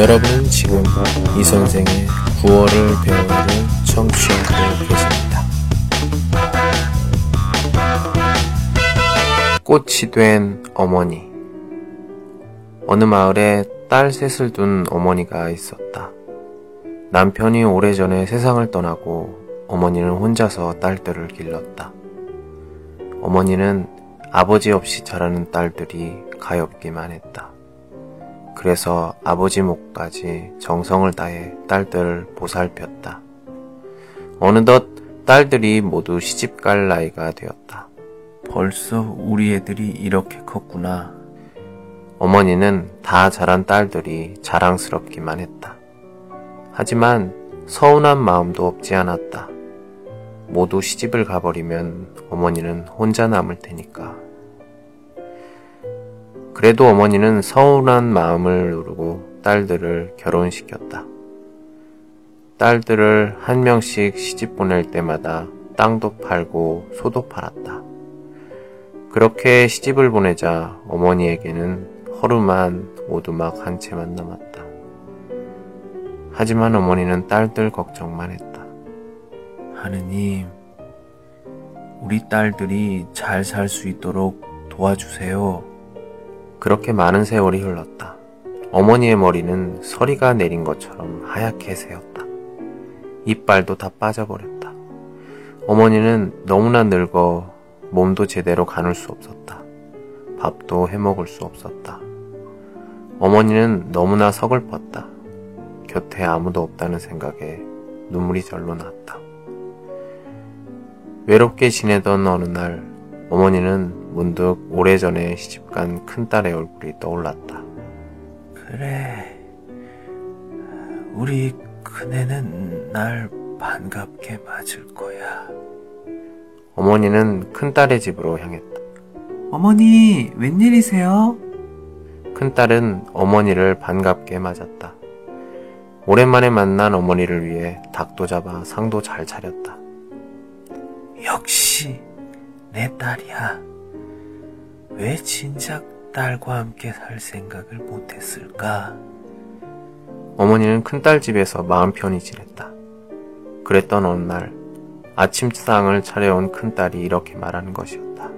여러분은 지금 이 선생의 9월을 배우를 청취하고 계십니다. 꽃이 된 어머니. 어느 마을에 딸 셋을 둔 어머니가 있었다. 남편이 오래전에 세상을 떠나고 어머니는 혼자서 딸들을 길렀다. 어머니는 아버지 없이 자라는 딸들이 가엾기만 했다. 그래서 아버지 목까지 정성을 다해 딸들을 보살폈다. 어느덧 딸들이 모두 시집갈 나이가 되었다. 벌써 우리 애들이 이렇게 컸구나. 어머니는 다 자란 딸들이 자랑스럽기만 했다. 하지만 서운한 마음도 없지 않았다. 모두 시집을 가버리면 어머니는 혼자 남을 테니까. 그래도 어머니는 서운한 마음을 누르고 딸들을 결혼시켰다. 딸들을 한 명씩 시집 보낼 때마다 땅도 팔고 소도 팔았다. 그렇게 시집을 보내자 어머니에게는 허름한 오두막 한 채만 남았다. 하지만 어머니는 딸들 걱정만 했다. 하느님, 우리 딸들이 잘 살 수 있도록 도와주세요. 그렇게 많은 세월이 흘렀다. 어머니의 머리는 서리가 내린 것처럼 하얗게 새었다. 이빨도 다 빠져버렸다. 어머니는 너무나 늙어 몸도 제대로 가눌 수 없었다. 밥도 해먹을 수 없었다. 어머니는 너무나 서글펐다. 곁에 아무도 없다는 생각에 눈물이 절로 났다. 외롭게 지내던 어느 날 어머니는 문득 오래전에 시집간 큰딸의 얼굴이 떠올랐다. 그래, 우리 큰애는 날 반갑게 맞을 거야. 어머니는 큰딸의 집으로 향했다. 어머니, 웬일이세요? 큰딸은 어머니를 반갑게 맞았다. 오랜만에 만난 어머니를 위해 닭도 잡아 상도 잘 차렸다. 역시 내 딸이야. 왜 진작 딸과 함께 살 생각을 못했을까? 어머니는 큰딸 집에서 마음 편히 지냈다. 그랬던 어느 날 아침상을 차려온 큰딸이 이렇게 말하는 것이었다.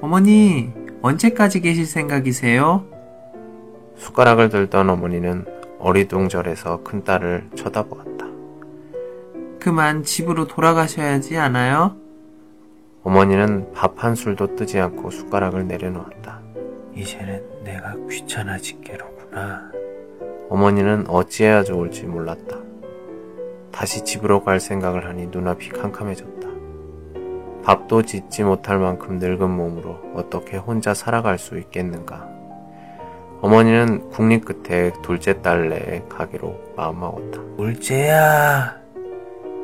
어머니, 언제까지 계실 생각이세요? 숟가락을 들던 어머니는 어리둥절해서 큰딸을 쳐다보았다. 그만 집으로 돌아가셔야지 않아요? 어머니는 밥 한 술도 뜨지 않고 숟가락을 내려놓았다. 이제는 내가 귀찮아진 게로구나. 어머니는 어찌해야 좋을지 몰랐다. 다시 집으로 갈 생각을 하니 눈앞이 캄캄해졌다. 밥도 짓지 못할 만큼 늙은 몸으로 어떻게 혼자 살아갈 수 있겠는가. 어머니는 국립 끝에 둘째 딸네에 가기로 마음먹었다. 둘째야,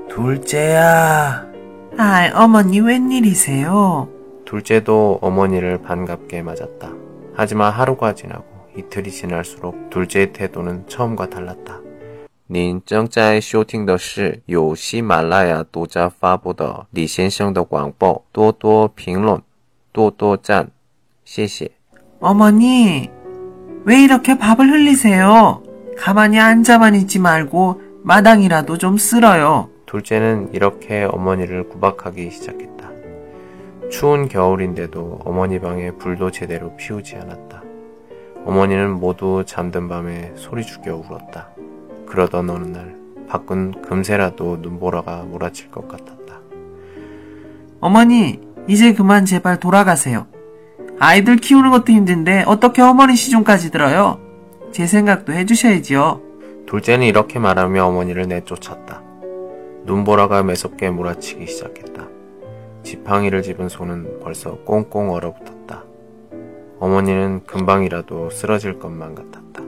둘째야. 아, 어머니 웬일이세요? 둘째도 어머니를 반갑게 맞았다. 하지만 하루가 지나고 이틀이 지날수록 둘째의 태도는 처음과 달랐다. 您正在收听的是由喜马拉雅独家发布的李先生的广播，多多评论，多多赞，谢谢。 어머니, 왜 이렇게 밥을 흘리세요? 가만히 앉아만 있지 말고 마당이라도 좀 쓸어요. 둘째는 이렇게 어머니를 구박하기 시작했다. 추운 겨울인데도 어머니 방에 불도 제대로 피우지 않았다. 어머니는 모두 잠든 밤에 소리 죽여 울었다. 그러던 어느 날 밖은 금세라도 눈보라가 몰아칠 것 같았다. 어머니, 이제 그만 제발 돌아가세요. 아이들 키우는 것도 힘든데 어떻게 어머니 시중까지 들어요? 제 생각도 해주셔야지요. 둘째는 이렇게 말하며 어머니를 내쫓았다. 눈보라가 매섭게 몰아치기 시작했다. 지팡이를 집은 손은 벌써 꽁꽁 얼어붙었다. 어머니는 금방이라도 쓰러질 것만 같았다.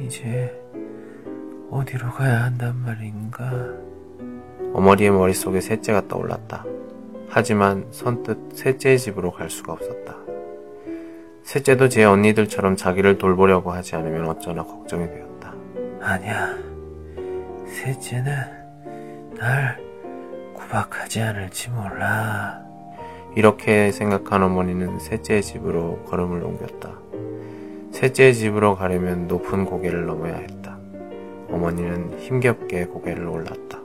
이제 어디로 가야 한단 말인가? 어머니의 머릿속에 셋째가 떠올랐다. 하지만 선뜻 셋째의 집으로 갈 수가 없었다. 셋째도 제 언니들처럼 자기를 돌보려고 하지 않으면 어쩌나 걱정이 되었다. 아니야. 셋째는 날 구박하지 않을지 몰라. 이렇게 생각한 어머니는 셋째의 집으로 걸음을 옮겼다. 셋째 집으로 가려면 높은 고개를 넘어야 했다. 어머니는 힘겹게 고개를 올랐다.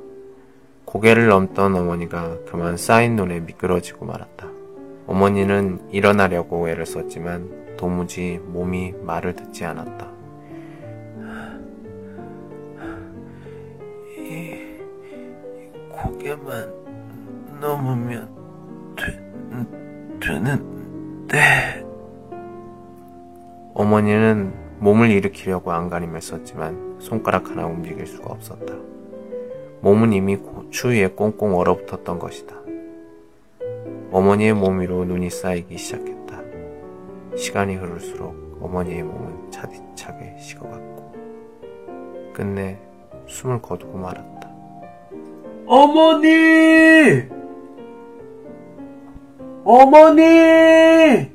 고개를 넘던 어머니가 그만 쌓인 눈에 미끄러지고 말았다. 어머니는 일어나려고 애를 썼지만 도무지 몸이 말을 듣지 않았다. 개만 넘으면 되, 되는데. 어머니는 몸을 일으키려고 안간힘을 썼지만 손가락 하나 움직일 수가 없었다. 몸은 이미 고- 추위에 꽁꽁 얼어붙었던 것이다. 어머니의 몸 위로 눈이 쌓이기 시작했다. 시간이 흐를수록 어머니의 몸은 차디차게 식어갔고 끝내 숨을 거두고 말았다. 어머니! 어머니!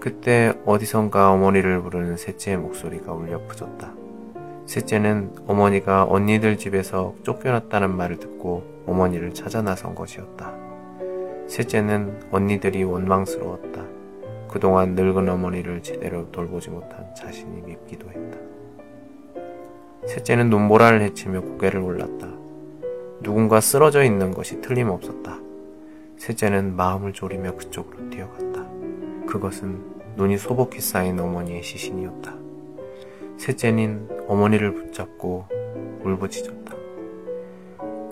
그때 어디선가 어머니를 부르는 셋째의 목소리가 울려 퍼졌다. 셋째는 어머니가 언니들 집에서 쫓겨났다는 말을 듣고 어머니를 찾아 나선 것이었다. 셋째는 언니들이 원망스러웠다. 그동안 늙은 어머니를 제대로 돌보지 못한 자신이 밉기도 했다. 셋째는 눈보라를 헤치며 고개를 올랐다. 누군가 쓰러져 있는 것이 틀림없었다. 셋째는 마음을 졸이며 그쪽으로 뛰어갔다. 그것은 눈이 소복히 쌓인 어머니의 시신이었다. 셋째는 어머니를 붙잡고 울부짖었다.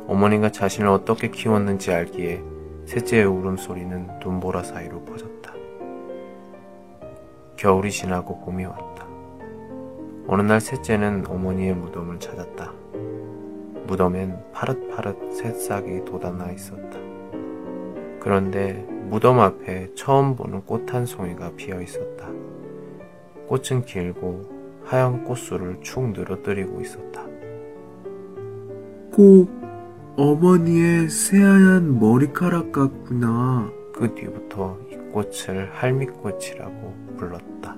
어머니가 자신을 어떻게 키웠는지 알기에 셋째의 울음소리는 눈보라 사이로 퍼졌다. 겨울이 지나고 봄이 왔다. 어느 날 셋째는 어머니의 무덤을 찾았다. 무덤엔 파릇파릇 새싹이 돋아나 있었다. 그런데 무덤 앞에 처음 보는 꽃 한 송이가 피어 있었다. 꽃은 길고 하얀 꽃술을 축 늘어뜨리고 있었다. 꼭 어머니의 새하얀 머리카락 같구나. 그 뒤부터 이 꽃을 할미꽃이라고 불렀다.